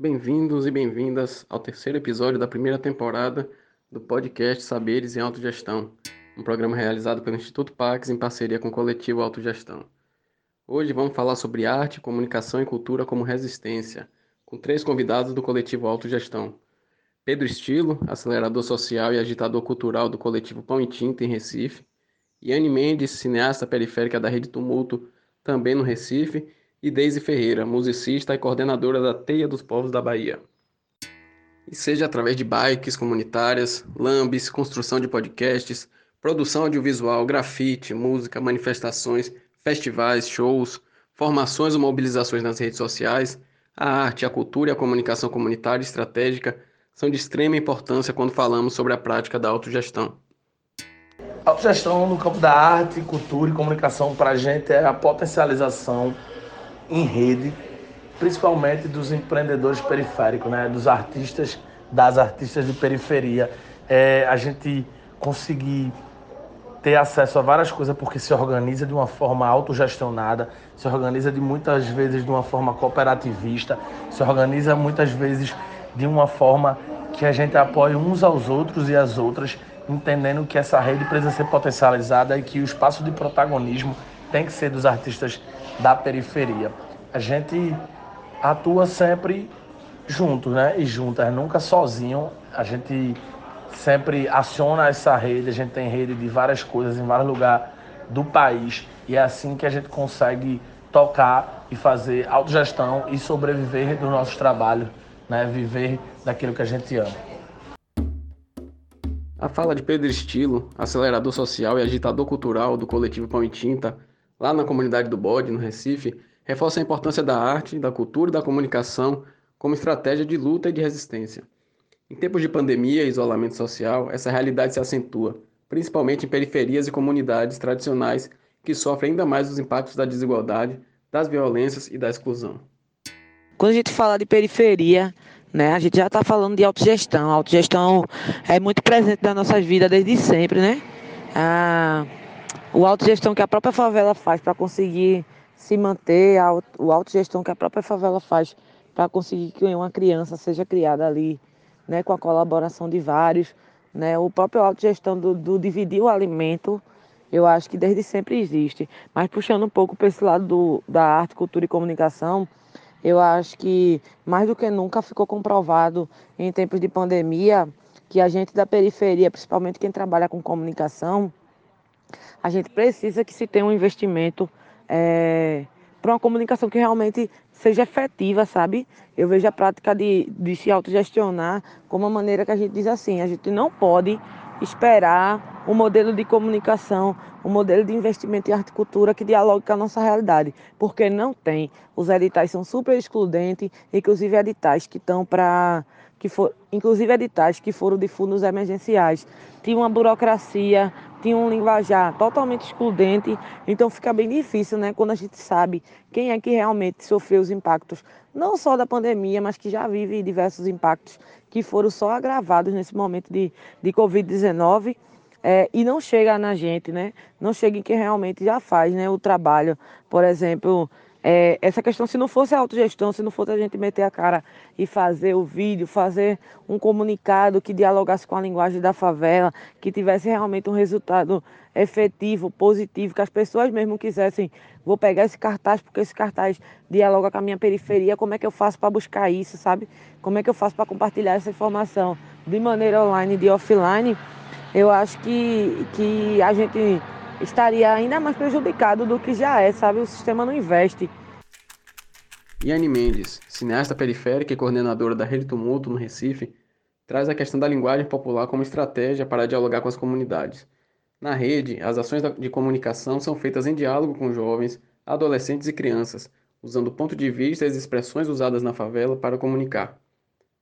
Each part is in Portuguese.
Bem-vindos e bem-vindas ao terceiro episódio da primeira temporada do podcast Saberes em Autogestão, um programa realizado pelo Instituto Pax em parceria com o coletivo Autogestão. Hoje vamos falar sobre arte, comunicação e cultura como resistência, com três convidados do coletivo Autogestão. Pedro Estilo, acelerador social e agitador cultural do coletivo Pão e Tinta em Recife, Yane Mendes, cineasta periférica da Rede Tumulto, também no Recife, e Deise Ferreira, musicista e coordenadora da Teia dos Povos da Bahia. E seja através de bikes comunitárias, lambes, construção de podcasts, produção audiovisual, grafite, música, manifestações, festivais, shows, formações ou mobilizações nas redes sociais, a arte, a cultura e a comunicação comunitária estratégica são de extrema importância quando falamos sobre a prática da autogestão. Autogestão no campo da arte, cultura e comunicação para a gente é a potencialização em rede, principalmente dos empreendedores periféricos, né? dos artistas, das artistas de periferia. É, a gente conseguir ter acesso a várias coisas porque se organiza de uma forma autogestionada, se organiza de muitas vezes de uma forma cooperativista, se organiza muitas vezes de uma forma que a gente apoia uns aos outros e as outras, entendendo que essa rede precisa ser potencializada e que o espaço de protagonismo tem que ser dos artistas da periferia. A gente atua sempre juntos, né? E juntas, nunca sozinho. A gente sempre aciona essa rede, a gente tem rede de várias coisas em vários lugares do país e é assim que a gente consegue tocar e fazer autogestão e sobreviver dos nossos trabalhos, né? Viver daquilo que a gente ama. A fala de Pedro Estilo, acelerador social e agitador cultural do coletivo Pão e Tinta, lá na comunidade do Bode, no Recife, reforça a importância da arte, da cultura e da comunicação como estratégia de luta e de resistência. Em tempos de pandemia e isolamento social, essa realidade se acentua, principalmente em periferias e comunidades tradicionais que sofrem ainda mais os impactos da desigualdade, das violências e da exclusão. Quando a gente fala de periferia, né, a gente já está falando de autogestão. A autogestão é muito presente nas nossas vidas desde sempre, né? A, o autogestão que a própria favela faz para conseguir se manter, a, o autogestão que a própria favela faz para conseguir que uma criança seja criada ali, né, com a colaboração de vários, né, o próprio autogestão do, do dividir o alimento, eu acho que desde sempre existe. Mas puxando um pouco para esse lado do, da arte, cultura e comunicação, eu acho que mais do que nunca ficou comprovado em tempos de pandemia que a gente da periferia, principalmente quem trabalha com comunicação, a gente precisa que se tenha um investimento é, para uma comunicação que realmente seja efetiva, sabe? Eu vejo a prática de, de se autogestionar como uma maneira que a gente diz assim, a gente não pode esperar um modelo de comunicação, um modelo de investimento em arte e cultura que dialogue com a nossa realidade, porque não tem. Os editais são super excludentes, inclusive editais que estão para que for, inclusive editais que foram de fundos emergenciais. Tinha uma burocracia, tinha um linguajar totalmente excludente, então fica bem difícil, né, quando a gente sabe quem é que realmente sofreu os impactos, não só da pandemia, mas que já vive diversos impactos que foram só agravados nesse momento de, de Covid-19. É, e não chega na gente, né? Não chega em quem realmente já faz né, o trabalho. Por exemplo, é, essa questão, se não fosse a autogestão, se não fosse a gente meter a cara e fazer o vídeo, fazer um comunicado que dialogasse com a linguagem da favela, que tivesse realmente um resultado efetivo, positivo, que as pessoas mesmo quisessem, vou pegar esse cartaz porque esse cartaz dialoga com a minha periferia, como é que eu faço para buscar isso, sabe? Como é que eu faço para compartilhar essa informação de maneira online de offline? Eu acho que, que a gente estaria ainda mais prejudicado do que já é, sabe? O sistema não investe. Yane Mendes, cineasta periférica e coordenadora da Rede Tumulto no Recife, traz a questão da linguagem popular como estratégia para dialogar com as comunidades. Na rede, as ações de comunicação são feitas em diálogo com jovens, adolescentes e crianças, usando o ponto de vista e as expressões usadas na favela para comunicar.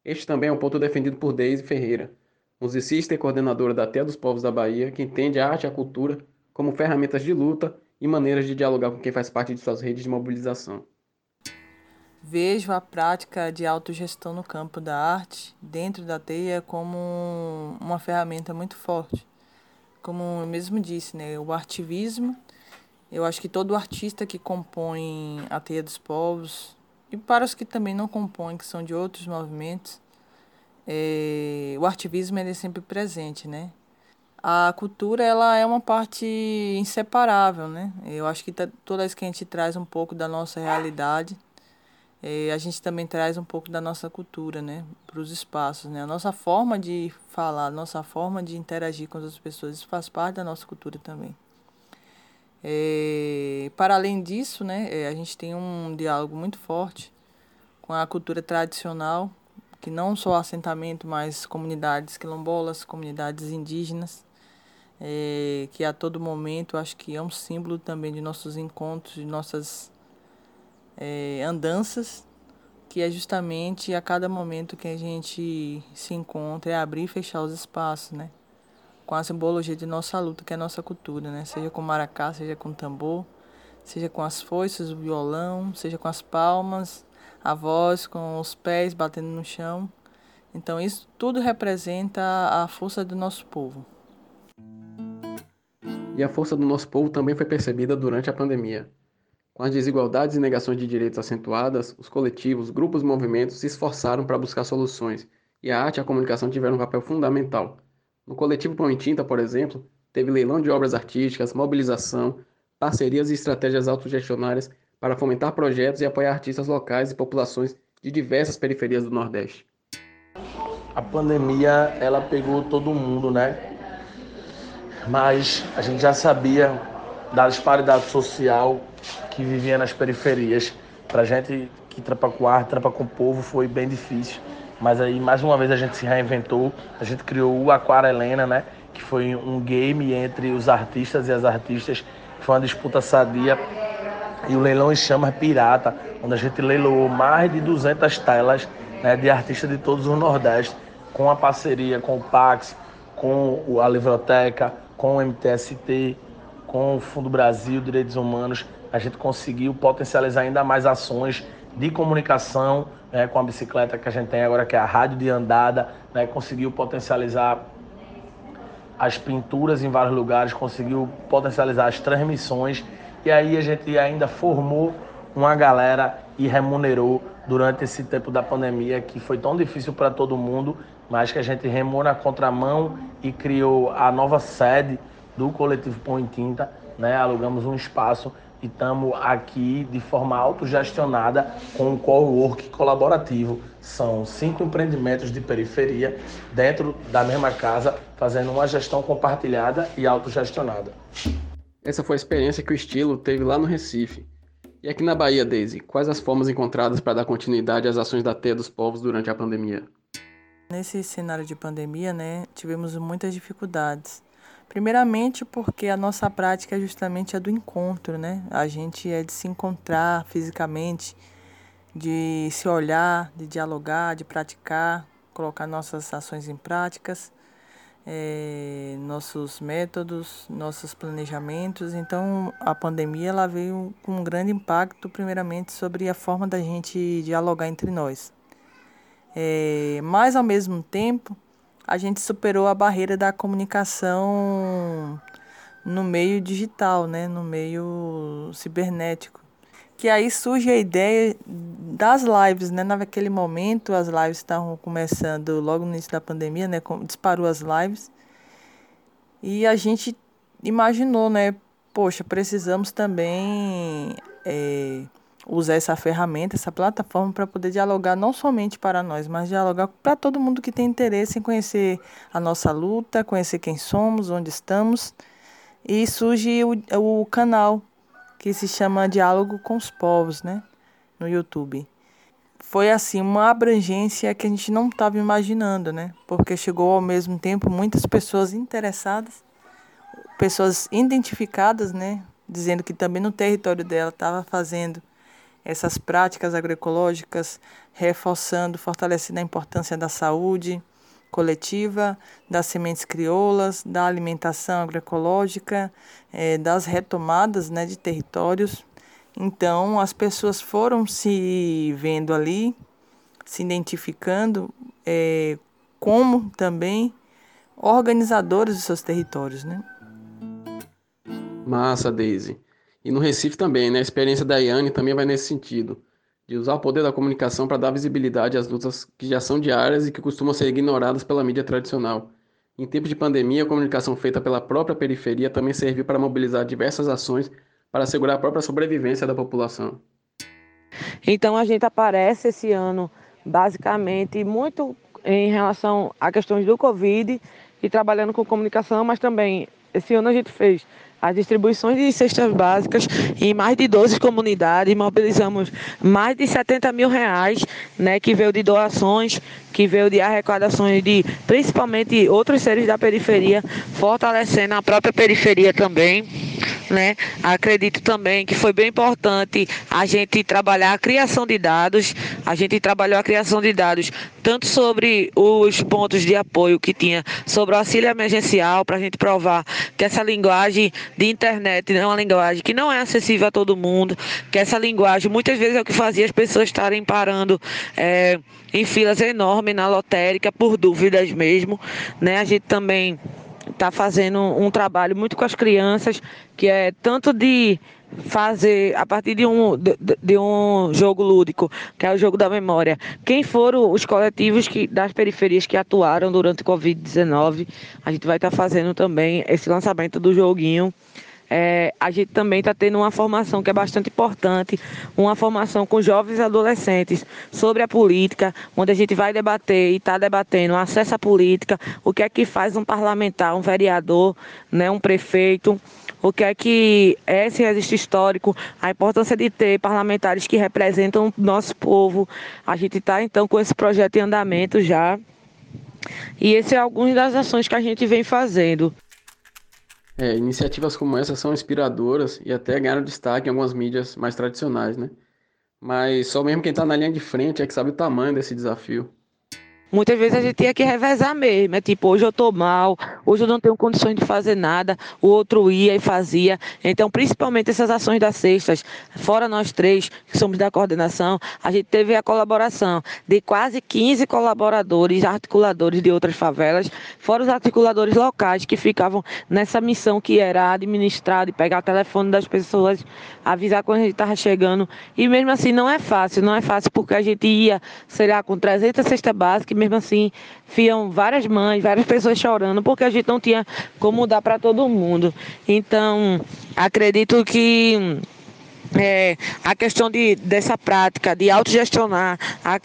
Este também é um ponto defendido por Deise Ferreira, musicista e coordenadora da Teia dos Povos da Bahia, que entende a arte e a cultura como ferramentas de luta e maneiras de dialogar com quem faz parte de suas redes de mobilização. Vejo a prática de autogestão no campo da arte, dentro da teia, como uma ferramenta muito forte. Como eu mesmo disse, né, o artivismo, eu acho que todo artista que compõe a Teia dos Povos, e para os que também não compõem, que são de outros movimentos, é, o ativismo ele é sempre presente, né? A cultura ela é uma parte inseparável, né? Eu acho que toda vez que a gente traz um pouco da nossa realidade, é, a gente também traz um pouco da nossa cultura, né? Para os espaços, né? A nossa forma de falar, a nossa forma de interagir com as pessoas, isso faz parte da nossa cultura também. É, para além disso, né, é, a gente tem um diálogo muito forte com a cultura tradicional, que não só assentamento, mas comunidades quilombolas, comunidades indígenas, é, que a todo momento acho que é um símbolo também de nossos encontros, de nossas é, andanças, que é justamente a cada momento que a gente se encontra, é abrir e fechar os espaços, né? com a simbologia de nossa luta, que é a nossa cultura, né? Seja com maracá, seja com tambor, seja com as foices, o violão, seja com as palmas, a voz, com os pés batendo no chão. Então isso tudo representa a força do nosso povo. E a força do nosso povo também foi percebida durante a pandemia. Com as desigualdades e negações de direitos acentuadas, os coletivos, grupos e movimentos se esforçaram para buscar soluções, e a arte e a comunicação tiveram um papel fundamental no coletivo Pão e Tinta, por exemplo, teve leilão de obras artísticas, mobilização, parcerias e estratégias autogestionárias para fomentar projetos e apoiar artistas locais e populações de diversas periferias do Nordeste. A pandemia, ela pegou todo mundo, né? Mas a gente já sabia da disparidade social que vivia nas periferias. Para gente que trampa com arte, trampa com o povo, foi bem difícil. Mas aí, mais uma vez, a gente se reinventou. A gente criou o Aquarelena, né? Que foi um game entre os artistas e as artistas. Foi uma disputa sadia. E o Leilão em Chamas Pirata, onde a gente leiloou mais de 200 telas né, de artistas de todos os Nordeste, com a parceria com o Pax, com a Livroteca, com o MTST, com o Fundo Brasil Direitos Humanos. A gente conseguiu potencializar ainda mais ações de comunicação né, com a bicicleta que a gente tem agora, que é a rádio de andada, né, conseguiu potencializar as pinturas em vários lugares, conseguiu potencializar as transmissões e aí a gente ainda formou uma galera e remunerou durante esse tempo da pandemia que foi tão difícil para todo mundo, mas que a gente remou na contramão e criou a nova sede do coletivo Pão em Tinta, né? Alugamos um espaço e estamos aqui de forma autogestionada com um co-work colaborativo. São cinco empreendimentos de periferia dentro da mesma casa, fazendo uma gestão compartilhada e autogestionada. Essa foi a experiência que o estilo teve lá no Recife. E aqui na Bahia, Daisy, quais as formas encontradas para dar continuidade às ações da Teia dos Povos durante a pandemia? Nesse cenário de pandemia, né, tivemos muitas dificuldades Primeiramente porque a nossa prática é justamente a do encontro, né? A gente é de se encontrar fisicamente, de se olhar, de dialogar, de praticar, colocar nossas ações em práticas, é, nossos métodos, nossos planejamentos. Então, a pandemia ela veio com um grande impacto, primeiramente, sobre a forma da gente dialogar entre nós. É, mas, ao mesmo tempo, a gente superou a barreira da comunicação no meio digital, né, no meio cibernético. Que aí surge a ideia das lives, né? Naquele momento as lives estavam começando logo no início da pandemia, né? Disparou as lives. E a gente imaginou, né? Poxa, precisamos também é, usar essa ferramenta, essa plataforma para poder dialogar não somente para nós, mas dialogar para todo mundo que tem interesse em conhecer a nossa luta, conhecer quem somos, onde estamos. E surge o, o canal que se chama Diálogo com os Povos, né, no YouTube. Foi assim uma abrangência que a gente não estava imaginando, né? Porque chegou ao mesmo tempo muitas pessoas interessadas, pessoas identificadas, né, dizendo que também no território dela estava fazendo essas práticas agroecológicas, reforçando, fortalecendo a importância da saúde coletiva, das sementes crioulas, da alimentação agroecológica, é, das retomadas né, de territórios. Então, as pessoas foram se vendo ali, se identificando é, como também organizadores dos seus territórios. Né? Massa, Daisy. E no Recife também, né? A experiência da Iane também vai nesse sentido. de usar o poder da comunicação para dar visibilidade às lutas que já são diárias e que costumam ser ignoradas pela mídia tradicional. Em tempos de pandemia, a comunicação feita pela própria periferia também serviu para mobilizar diversas ações para assegurar a própria sobrevivência da população. Então a gente aparece esse ano basicamente muito em relação a questões do Covid e trabalhando com comunicação, mas também esse ano a gente fez as distribuições de cestas básicas em mais de 12 comunidades, mobilizamos mais de 70 mil reais, né, que veio de doações, que veio de arrecadações de principalmente outros seres da periferia, fortalecendo a própria periferia também né? Acredito também que foi bem importante a gente trabalhar a criação de dados, a gente trabalhou a criação de dados tanto sobre os pontos de apoio que tinha sobre o auxílio emergencial, para a gente provar que essa linguagem de internet é uma linguagem que não é acessível a todo mundo, que essa linguagem muitas vezes é o que fazia as pessoas estarem parando é, em filas enormes na lotérica por dúvidas mesmo, né? A gente também está fazendo um trabalho muito com as crianças, que é tanto de fazer a partir de um, de, de, um jogo lúdico, que é o jogo da memória. Quem foram os coletivos que, das periferias que atuaram durante o Covid-19, a gente vai estar tá fazendo também esse lançamento do joguinho é, a gente também está tendo uma formação que é bastante importante, uma formação com jovens adolescentes sobre a política, onde a gente vai debater e está debatendo acesso à política, o que é que faz um parlamentar, um vereador, né, um prefeito, o que é que é esse registro histórico, a importância de ter parlamentares que representam o nosso povo. A gente está então com esse projeto em andamento já. E esse é algumas das ações que a gente vem fazendo. É, iniciativas como essa são inspiradoras e até ganharam destaque em algumas mídias mais tradicionais, né? Mas só mesmo quem está na linha de frente é que sabe o tamanho desse desafio. Muitas vezes a gente tinha que revezar mesmo. É tipo, hoje eu tô mal, hoje eu não tenho condições de fazer nada, o outro ia e fazia. Então, principalmente essas ações das cestas, fora nós três, que somos da coordenação, a gente teve a colaboração de quase 15 colaboradores, articuladores de outras favelas, fora os articuladores locais que ficavam nessa missão que era administrar, de pegar o telefone das pessoas, avisar quando a gente estava chegando. E mesmo assim não é fácil, não é fácil porque a gente ia, sei lá, com 300 cestas básicas mesmo assim fiam várias mães, várias pessoas chorando, porque a gente não tinha como dar para todo mundo. Então, acredito que é, a questão de, dessa prática de autogestionar, a,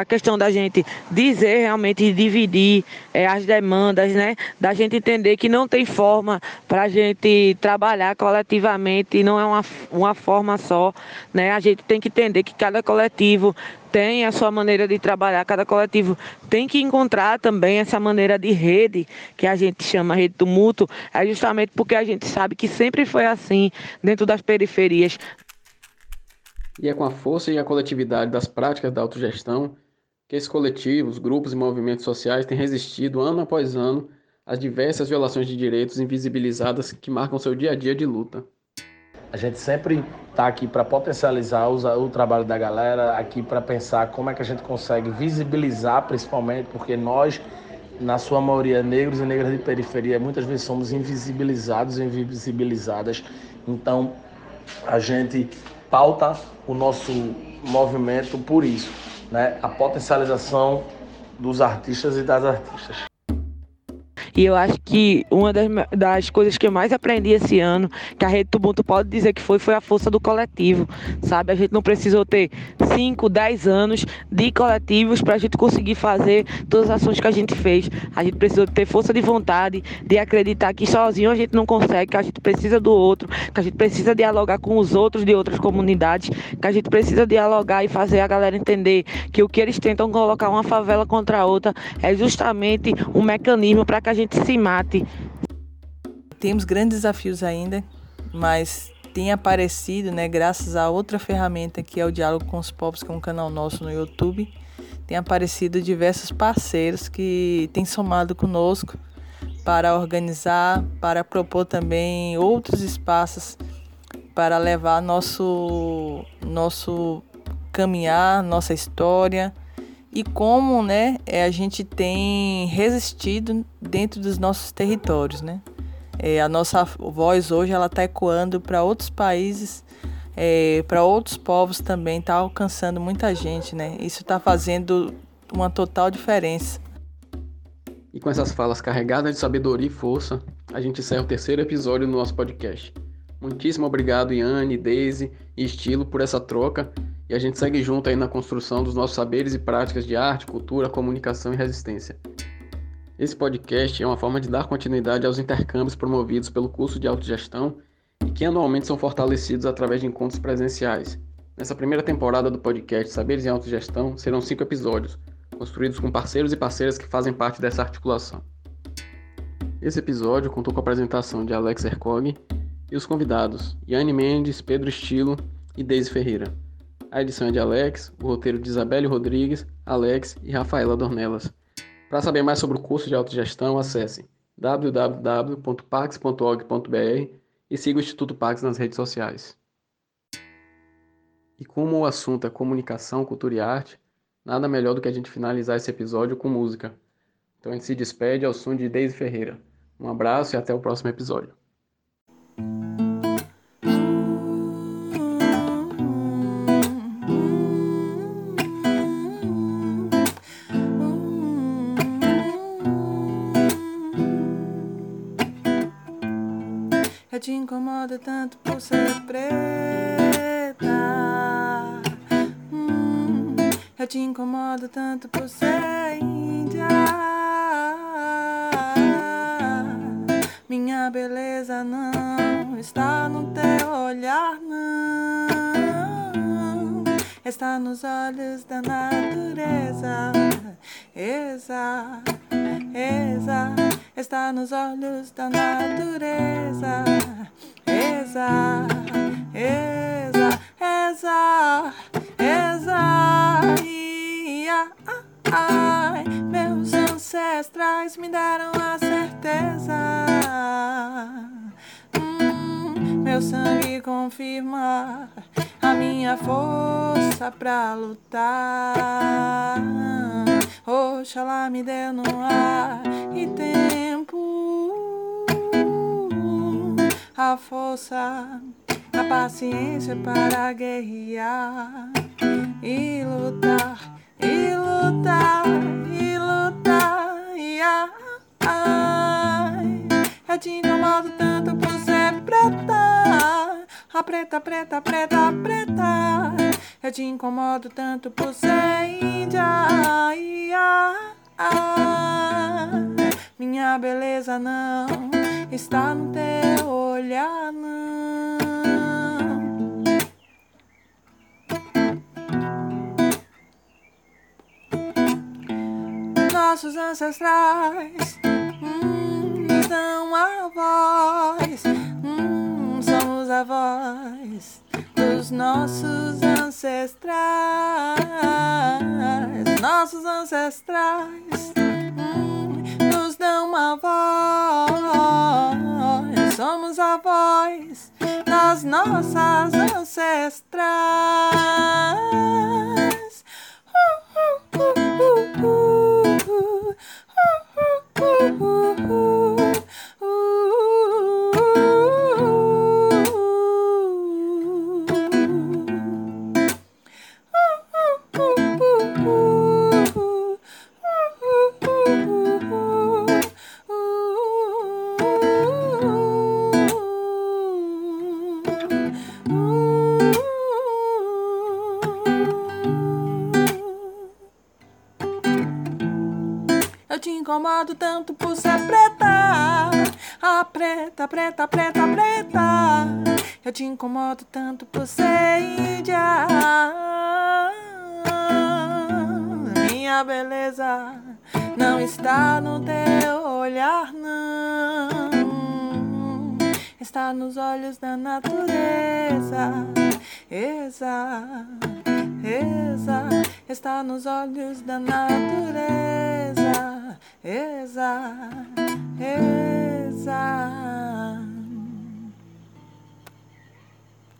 a questão da gente dizer realmente, dividir é, as demandas, né? Da gente entender que não tem forma para a gente trabalhar coletivamente, não é uma, uma forma só, né? A gente tem que entender que cada coletivo tem a sua maneira de trabalhar, cada coletivo tem que encontrar também essa maneira de rede, que a gente chama rede do mútuo, é justamente porque a gente sabe que sempre foi assim dentro das periferias. E é com a força e a coletividade das práticas da autogestão que esses coletivos, grupos e movimentos sociais têm resistido ano após ano às diversas violações de direitos invisibilizadas que marcam seu dia a dia de luta. A gente sempre está aqui para potencializar o, o, trabalho da galera, aqui para pensar como é que a gente consegue visibilizar, principalmente porque nós, na sua maioria, negros e negras de periferia, muitas vezes somos invisibilizados e invisibilizadas. Então, a gente pauta o nosso movimento por isso, né? A potencialização dos artistas e das artistas. E eu acho que uma das, das coisas que eu mais aprendi esse ano, que a Rede Tubuntu pode dizer que foi, foi a força do coletivo, sabe? A gente não precisou ter 5, 10 anos de coletivos para a gente conseguir fazer todas as ações que a gente fez. A gente precisou ter força de vontade, de acreditar que sozinho a gente não consegue, que a gente precisa do outro, que a gente precisa dialogar com os outros de outras comunidades, que a gente precisa dialogar e fazer a galera entender que o que eles tentam colocar uma favela contra a outra é justamente um mecanismo para que a gente gente se mate. Temos grandes desafios ainda, mas tem aparecido, né, graças a outra ferramenta que é o Diálogo com os Povos, que é um canal nosso no YouTube, tem aparecido diversos parceiros que têm somado conosco para organizar, para propor também outros espaços para levar nosso nosso caminhar, nossa história, e como né, é, a gente tem resistido dentro dos nossos territórios. Né? É, a nossa voz hoje ela está ecoando para outros países é, para outros povos também, está alcançando muita gente, né? Isso está fazendo uma total diferença. E com essas falas carregadas de sabedoria e força, a gente encerra o terceiro episódio do nosso podcast. Muitíssimo obrigado, Yane, Daisy e Estilo, por essa troca. E a gente segue junto aí na construção dos nossos saberes e práticas de arte, cultura, comunicação e resistência. Esse podcast é uma forma de dar continuidade aos intercâmbios promovidos pelo curso de autogestão e que anualmente são fortalecidos através de encontros presenciais. Nessa primeira temporada do podcast Saberes em Autogestão serão cinco episódios, construídos com parceiros e parceiras que fazem parte dessa articulação. Esse episódio contou com a apresentação de Alex Ercog e os convidados Yane Mendes, Pedro Estilo e Deise Ferreira. A edição é de Alex, o roteiro de Isabelle Rodrigues, Alex e Rafaela Dornelas. Para saber mais sobre o curso de autogestão, acesse www.pax.org.br e siga o Instituto Pax nas redes sociais. E como o assunto é comunicação, cultura e arte, nada melhor do que a gente finalizar esse episódio com música. Então a gente se despede ao som de Deise Ferreira. Um abraço e até o próximo episódio. Te incomodo tanto por ser preta. Hum, eu te incomodo tanto por ser índia. Minha beleza não está no teu olhar, não. Está nos olhos da natureza. Exa, exa está nos olhos da natureza. Exa, exa, exa, exa, ia, ai, meus ancestrais me deram a certeza. Hum, meu sangue confirma a minha força pra lutar. Oxalá me deu no ar e tempo a força, a paciência para guerrear e lutar, e lutar, e lutar. E ai, eu te incomodo tanto por ser preta, a preta, preta, preta, preta. Eu te incomodo tanto por ser índia. Minha beleza não está no teu olhar. Nossos ancestrais hum, dão a voz, hum, somos a voz dos nossos ancestrais, nossos ancestrais hum, nos dão uma voz, somos a voz das nossas ancestrais. Incomodo tanto por ser preta. A preta, preta, preta, preta. Eu te incomodo tanto por ser índia. Minha beleza não está no teu olhar, não. Está nos olhos da natureza. Exa, exa, está nos olhos da natureza. Exa, exa.